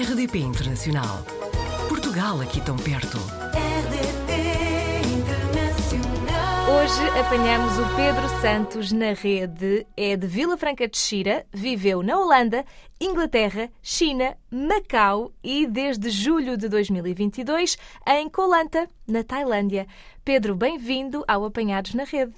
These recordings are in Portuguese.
RDP Internacional. Portugal aqui tão perto. RDP Internacional. Hoje apanhamos o Pedro Santos na rede. É de Vila Franca de Xira, viveu na Holanda, Inglaterra, China, Macau e desde julho de 2022 em Koh Lanta, na Tailândia. Pedro, bem-vindo ao Apanhados na Rede.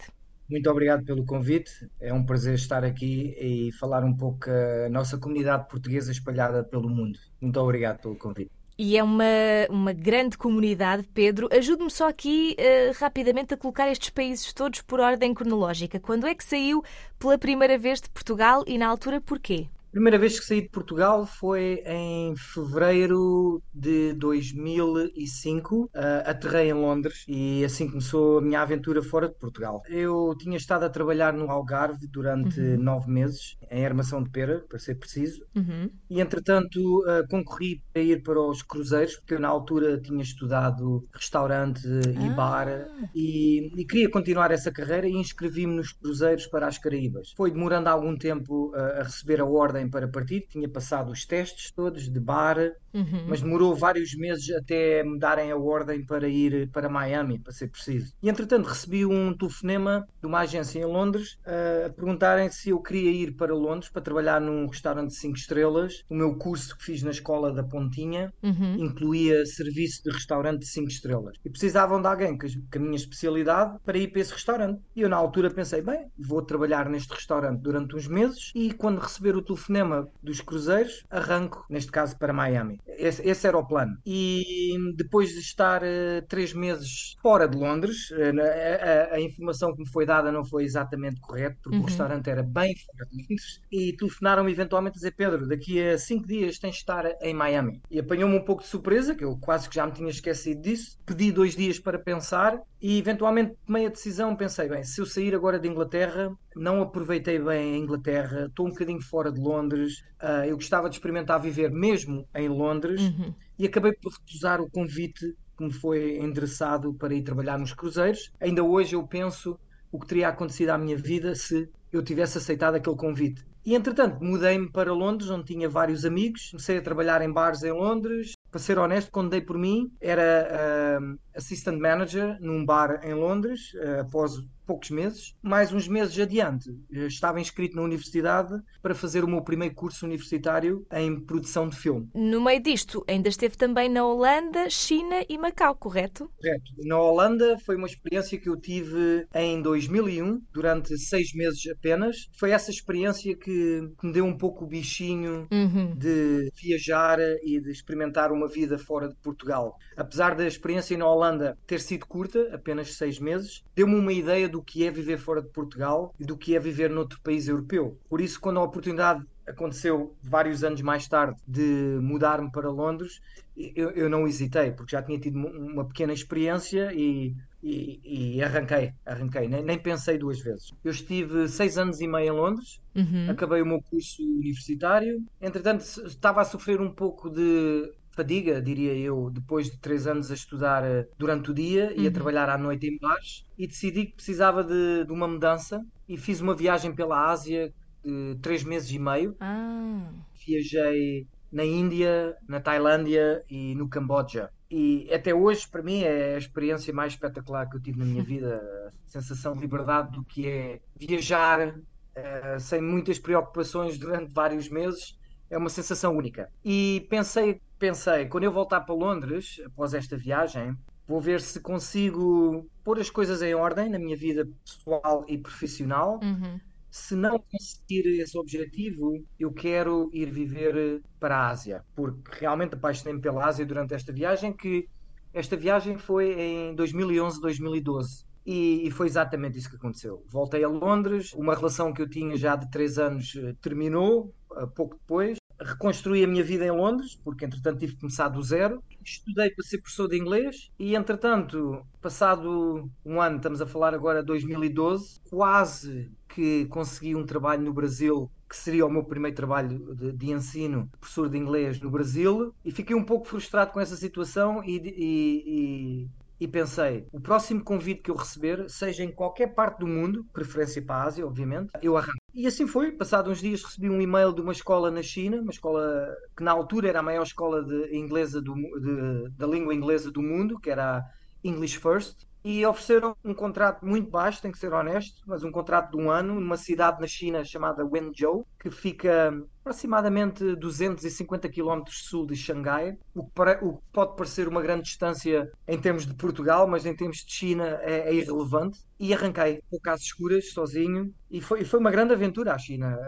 Muito obrigado pelo convite. É um prazer estar aqui e falar um pouco a nossa comunidade portuguesa espalhada pelo mundo. Muito obrigado pelo convite. E é uma, uma grande comunidade, Pedro. Ajude-me só aqui uh, rapidamente a colocar estes países todos por ordem cronológica. Quando é que saiu pela primeira vez de Portugal e na altura porquê? Primeira vez que saí de Portugal foi em fevereiro de 2005. Uh, aterrei em Londres e assim começou a minha aventura fora de Portugal. Eu tinha estado a trabalhar no Algarve durante Uhum. nove meses, em armação de pera, para ser preciso. Uhum. E entretanto uh, concorri para ir para os cruzeiros, porque eu na altura tinha estudado restaurante e Ah. bar e, e queria continuar essa carreira e inscrevi-me nos cruzeiros para as Caraíbas. Foi demorando algum tempo uh, a receber a ordem para partir, tinha passado os testes todos de bar, Uhum. mas demorou vários meses até me darem a ordem para ir para Miami, para ser preciso. E entretanto recebi um telefonema de uma agência em Londres eh, a perguntarem se eu queria ir para Londres para trabalhar num restaurante de 5 estrelas. O meu curso que fiz na escola da Pontinha Uhum. incluía serviço de restaurante de 5 estrelas. E precisavam de alguém com a minha especialidade para ir para esse restaurante. E eu na altura pensei, bem, vou trabalhar neste restaurante durante uns meses e quando receber o telefonema dos cruzeiros, arranco, neste caso para Miami. Esse, esse era o plano. E depois de estar eh, três meses fora de Londres, a, a- a informação que me foi dada não foi exatamente correta, porque Uhum. o restaurante era bem fora de Londres, e telefonaram-me eventualmente a dizer, Pedro, daqui a cinco dias tens de estar em Miami. E apanhou-me um pouco de surpresa, que eu quase que já me tinha esquecido disso. Pedi dois dias para pensar e eventualmente tomei a decisão, pensei, bem, se eu sair agora de Inglaterra, não aproveitei bem a Inglaterra, estou um bocadinho fora de Londres, ah, eu gostava de experimentar viver mesmo em Londres Uhum. e acabei por recusar o convite que me foi endereçado para ir trabalhar nos cruzeiros. Ainda hoje eu penso o que teria acontecido à minha vida se eu tivesse aceitado aquele convite. E entretanto, mudei-me para Londres, onde tinha vários amigos, comecei a trabalhar em bares em Londres. Para ser honesto, quando dei por mim, era ah, assistant manager num bar em Londres, ah, após poucos meses. Mais uns meses adiante, eh, estava inscrito na universidade para fazer o meu primeiro curso universitário em produção de filme. No meio disto, ainda esteve também na Holanda, China e Macau, correto? Correto. Na Holanda foi uma experiência que eu tive em 2001, durante seis meses apenas. Foi essa experiência que que me deu um pouco o bichinho Uhum. de viajar e de experimentar uma vida fora de Portugal. Apesar da experiência na Holanda ter sido curta, apenas seis meses, deu-me uma ideia do que é viver fora de Portugal e do que é viver noutro país europeu. Por isso, quando a oportunidade aconteceu vários anos mais tarde de mudar-me para Londres, eu, eu não hesitei, porque já tinha tido uma pequena experiência e, e- e arranquei, arranquei, nem, nem pensei duas vezes. Eu estive seis anos e meio em Londres, Uhum. acabei o meu curso universitário. Entretanto, estava a sofrer um pouco de fadiga, diria eu, depois de três anos a estudar eh, durante o dia e a Uhum. trabalhar à noite em bares, e decidi que precisava de, de uma mudança e fiz uma viagem pela Ásia de três meses e meio. Ah. Viajei na Índia, na Tailândia e no Camboja. E até hoje, para mim, é a experiência mais espetacular que eu tive na minha vida. A sensação de liberdade do que é viajar eh, sem muitas preocupações durante vários meses. É uma sensação única. E pensei, pensei, quando eu voltar para Londres, após esta viagem, vou ver se consigo pôr as coisas em ordem na minha vida pessoal e profissional Uhum. se não conseguir esse objetivo, eu quero ir viver para a Ásia, porque realmente apaixonei-me pela Ásia durante esta viagem, que esta viagem foi em 2011, 2012. E, e foi exatamente isso que aconteceu. Voltei a Londres, uma relação que eu tinha já de três anos eh, terminou, eh, pouco depois. Reconstruí a minha vida em Londres, porque entretanto tive que começar do zero. Estudei para ser professor de inglês e entretanto, passado um ano, estamos a falar agora de 2012, quase que consegui um trabalho no Brasil que seria o meu primeiro trabalho de, de ensino, professor de inglês no Brasil, e fiquei um pouco frustrado com essa situação e, e- e e pensei: o próximo convite que eu receber, seja em qualquer parte do mundo, preferência para a Ásia, obviamente, eu arranco. E assim foi. Passados uns dias recebi um e-mail de uma escola na China, uma escola que na altura era a maior escola de inglesa do, de, da língua inglesa do mundo, que era a English First e ofereceram um contrato muito baixo, tem que ser honesto, mas um contrato de um ano numa cidade na China chamada Wenzhou, que fica aproximadamente 250 km sul de Xangai, o que, pode parecer uma grande distância em termos de Portugal, mas em termos de China é, é irrelevante. E arranquei por casas escuras, sozinho, e foi, foi uma grande aventura à China.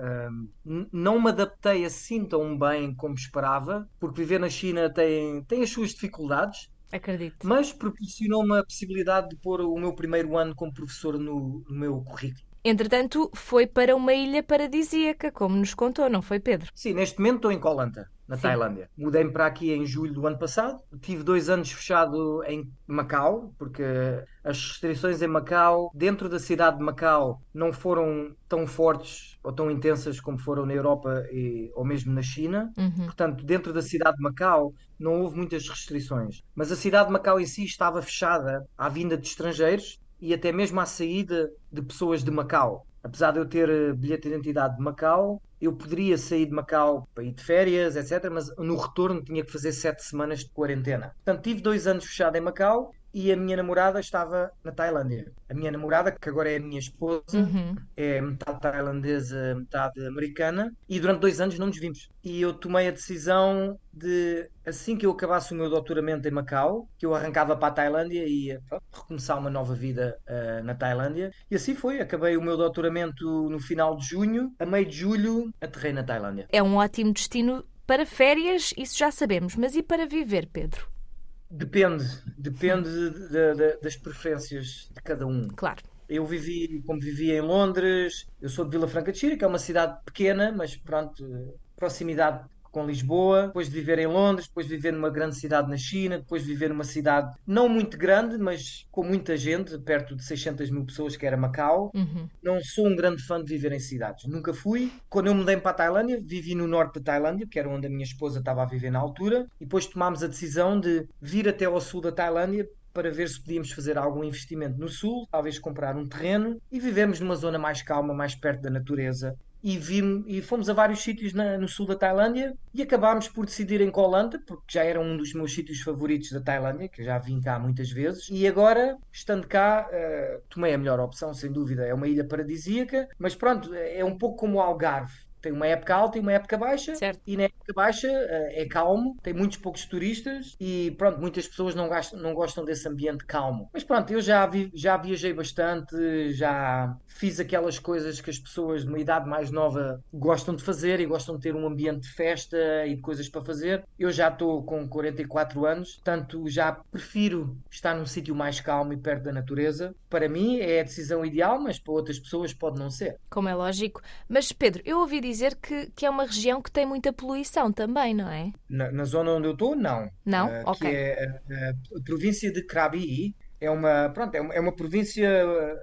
Um, não me adaptei assim tão bem como esperava, porque viver na China tem, tem as suas dificuldades, Acredito. Mas proporcionou-me a possibilidade de pôr o meu primeiro ano como professor no, no meu currículo. Entretanto, foi para uma ilha paradisíaca, como nos contou, não foi, Pedro? Sim, neste momento estou em Koh Lanta, na Sim. Tailândia. Mudei-me para aqui em julho do ano passado. Tive dois anos fechado em Macau, porque as restrições em Macau, dentro da cidade de Macau, não foram tão fortes ou tão intensas como foram na Europa e, ou mesmo na China. Uhum. Portanto, dentro da cidade de Macau não houve muitas restrições. Mas a cidade de Macau em si estava fechada à vinda de estrangeiros e até mesmo à saída de pessoas de Macau. Apesar de eu ter eh, bilhete de identidade de Macau, eu poderia sair de Macau para ir de férias, etc. Mas no retorno tinha que fazer sete semanas de quarentena. Portanto, tive dois anos fechado em Macau e a minha namorada estava na Tailândia. A minha namorada, que agora é a minha esposa, uhum. é metade tailandesa, metade americana, e durante dois anos não nos vimos. E eu tomei a decisão de, assim que eu acabasse o meu doutoramento em Macau, que eu arrancava para a Tailândia e ia recomeçar uma nova vida uh, na Tailândia. E assim foi. Acabei o meu doutoramento no final de junho, a meio de julho, aterrei na Tailândia. É um ótimo destino para férias, isso já sabemos, mas e para viver, Pedro? Depende, depende de, de, das preferências de cada um. Claro. Eu vivi, como vivi em Londres, eu sou de Vila Franca de Xira, que é uma cidade pequena, mas pronto, proximidade com Lisboa, depois de viver em Londres, depois de viver numa grande cidade na China, depois de viver numa cidade não muito grande, mas com muita gente, perto de 600 mil pessoas, que era Macau. Uhum. Não sou um grande fã de viver em cidades. Nunca fui. Quando eu mudei para a Tailândia, vivi no norte da Tailândia, que era onde a minha esposa estava a viver na altura, e depois tomámos a decisão de vir até ao sul da Tailândia para ver se podíamos fazer algum investimento no sul, talvez comprar um terreno e vivermos numa zona mais calma, mais perto da natureza e, vimos, e fomos a vários sítios na, no sul da Tailândia e acabámos por decidir em Koh Lanta, porque já era um dos meus sítios favoritos da Tailândia, que já vim cá muitas vezes, e agora, estando cá, uh, tomei a melhor opção, sem dúvida. É uma ilha paradisíaca, mas pronto, é um pouco como o Algarve tem uma época alta e uma época baixa. Certo. E na época baixa uh, é calmo, tem muitos poucos turistas e pronto, muitas pessoas não, gastam, não gostam desse ambiente calmo. Mas pronto, eu já, vi, já viajei bastante, já fiz aquelas coisas que as pessoas de uma idade mais nova gostam de fazer e gostam de ter um ambiente de festa e de coisas para fazer. Eu já estou com 44 anos, portanto já prefiro estar num sítio mais calmo e perto da natureza. Para mim é a decisão ideal, mas para outras pessoas pode não ser. Como é lógico. Mas Pedro, eu ouvi dizer dizer que, que é uma região que tem muita poluição também, não é? Na, na zona onde eu estou, não. Não? Uh, ok. Que é a, a, província de Krabi, é uma, pronto, é uma, é uma província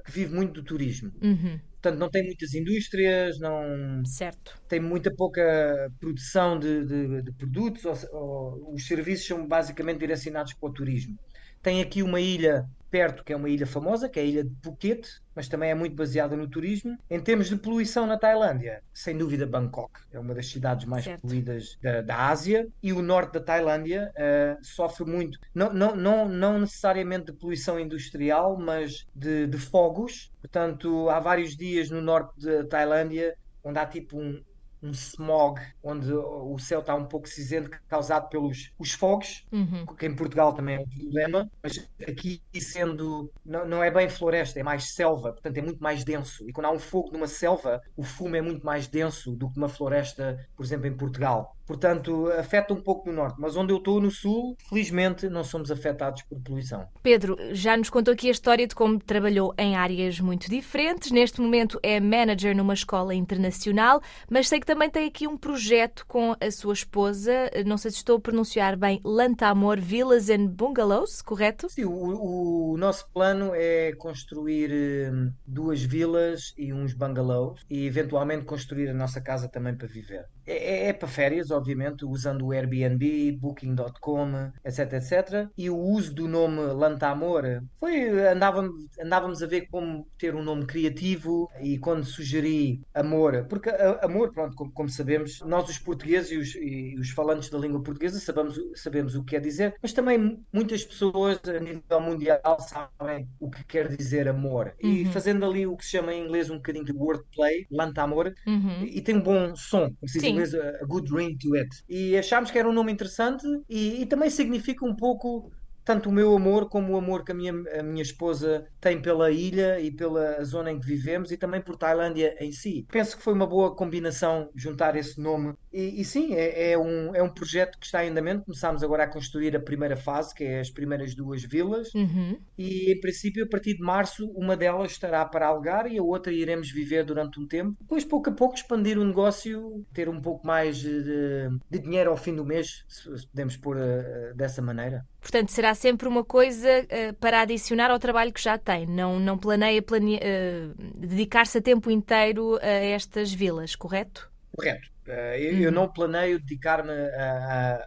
que vive muito do turismo. Uhum. Portanto, não tem muitas indústrias, não certo. tem muita pouca produção de, de, de produtos, ou, ou, os serviços são basicamente direcionados para o turismo. Tem aqui uma ilha perto, que é uma ilha famosa, que é a ilha de Phuket, mas também é muito baseada no turismo. Em termos de poluição na Tailândia, sem dúvida Bangkok é uma das cidades mais certo. poluídas da, da, Ásia e o norte da Tailândia uh, sofre muito, não, não, não, não necessariamente de poluição industrial, mas de, de fogos. Portanto, há vários dias no norte da Tailândia onde há tipo um, um smog, onde o céu está um pouco cinzento, causado pelos os fogos, uhum. que em Portugal também é um problema, mas aqui sendo, não, não é bem floresta, é mais selva, portanto é muito mais denso. E quando há um fogo numa selva, o fumo é muito mais denso do que numa floresta, por exemplo, em Portugal. Portanto, afeta um pouco no norte, mas onde eu estou, no sul, felizmente não somos afetados por poluição. Pedro, já nos contou aqui a história de como trabalhou em áreas muito diferentes. Neste momento é manager numa escola internacional, mas sei que também tem aqui um projeto com a sua esposa, não sei se estou a pronunciar bem, Lantamor Villas and Bungalows, correto? Sim, o, o nosso plano é construir hum, duas vilas e uns bungalows e eventualmente construir a nossa casa também para viver. É, é- é para férias, obviamente, usando o Airbnb, Booking.com, etc, etc. E o uso do nome Lantamor foi andávamos, andávamos a ver como ter um nome criativo e quando sugeri amor, porque a- amor, pronto, como, como sabemos, nós os portugueses e os, e os falantes da língua portuguesa sabemos, sabemos o que quer dizer, mas também muitas pessoas a nível mundial sabem o que quer dizer amor. E Uhum. fazendo ali o que se chama em inglês um bocadinho de wordplay, Lantamor, Uhum. e tem um bom som, como se diz em inglês, a a good ring to E achámos que era um nome interessante e, e também significa um pouco tanto o meu amor como o amor que a minha, a minha esposa tem pela ilha e pela zona em que vivemos e também por Tailândia em si. Penso que foi uma boa combinação juntar esse nome. E, e sim, é, é um, é um projeto que está em andamento. Começámos agora a construir a primeira fase, que é as primeiras duas vilas. Uhum. E em princípio, a partir de março, uma delas estará para alugar e a outra iremos viver durante um tempo. Depois, pouco a pouco, expandir o negócio, ter um pouco mais de, de dinheiro ao fim do mês, se podemos pôr eh, dessa maneira. Portanto, será sempre uma coisa eh, para adicionar ao trabalho que já tem. Não, não planeia plane- eh, dedicar-se a tempo inteiro a estas vilas, correto? Correto. Eh, eu, eu não planeio dedicar-me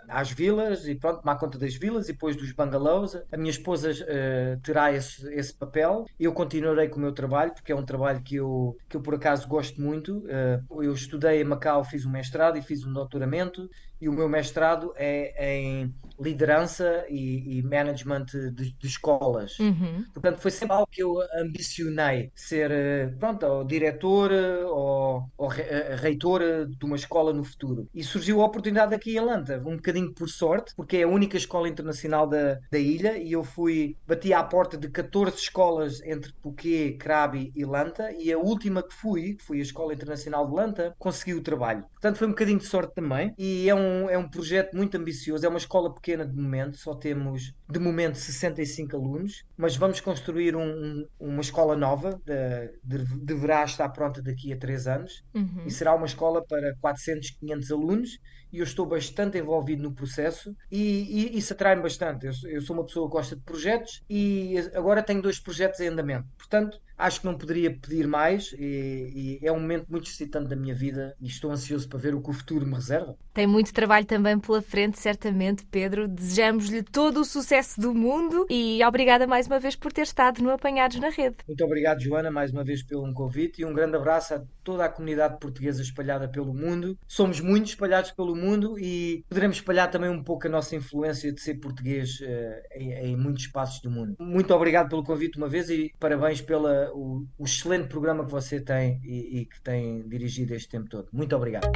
às vilas e pronto, tomar conta das vilas e depois dos bungalows. A minha esposa eh, terá esse, esse papel. Eu continuarei com o meu trabalho, porque é um trabalho que eu, que eu por acaso gosto muito. Eh, eu estudei em Macau, fiz um mestrado e fiz um doutoramento. E o meu mestrado é em liderança e, e management de, de escolas. Uhum. Portanto, foi sempre algo que eu ambicionei ser, eh, pronto, ou diretor eh, ou, ou eh, reitor de uma escola no futuro. E surgiu a oportunidade aqui em Lanta, um bocadinho por sorte, porque é a única escola internacional da, da ilha e eu fui, bati à porta de 14 escolas entre Phuket, Krabi e Lanta e a última que fui, que foi a Escola Internacional de Lanta, consegui o trabalho. Portanto, foi um bocadinho de sorte também e é um, é um projeto muito ambicioso, é uma escola pequena de momento, só temos de momento 65 alunos, mas vamos construir um- um- uma escola nova, de- de- deverá estar pronta daqui a 3 anos Uhum. e será uma escola para 400, 500 alunos e eu estou bastante envolvido no processo e, e isso atrai-me bastante. Eu, sou- eu sou uma pessoa que gosta de projetos e agora tenho dois projetos em andamento. Portanto, acho que não poderia pedir mais e, e é um momento muito excitante da minha vida e estou ansioso para ver o que o futuro me reserva. Tem muito trabalho também pela frente, certamente, Pedro. Desejamos-lhe todo o sucesso do mundo e obrigada mais uma vez por ter estado no Apanhados na Rede. Muito obrigado, Joana, mais uma vez pelo convite e um grande abraço a toda a comunidade portuguesa espalhada pelo mundo. Somos muitos espalhados pelo mundo e poderemos espalhar também um pouco a nossa influência de ser português eh, em, em muitos espaços do mundo. Muito obrigado pelo convite uma vez e parabéns pelo o excelente programa que você tem e, e que tem dirigido este tempo todo. Muito obrigado.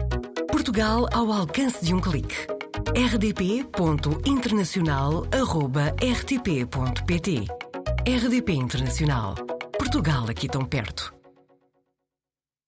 Portugal ao alcance de um clique. rdp.internacional.rtp.pt RDP Internacional. Portugal aqui tão perto.